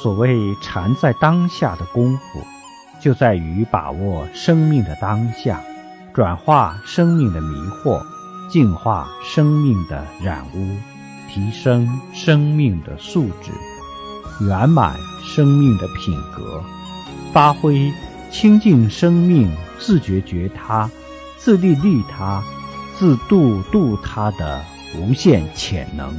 所谓禅在当下的功夫，就在于把握生命的当下，转化生命的迷惑，净化生命的染污，提升生命的素质。圆满生命的品格，发挥清净生命，自觉觉他，自利利他，自度度他的无限潜能。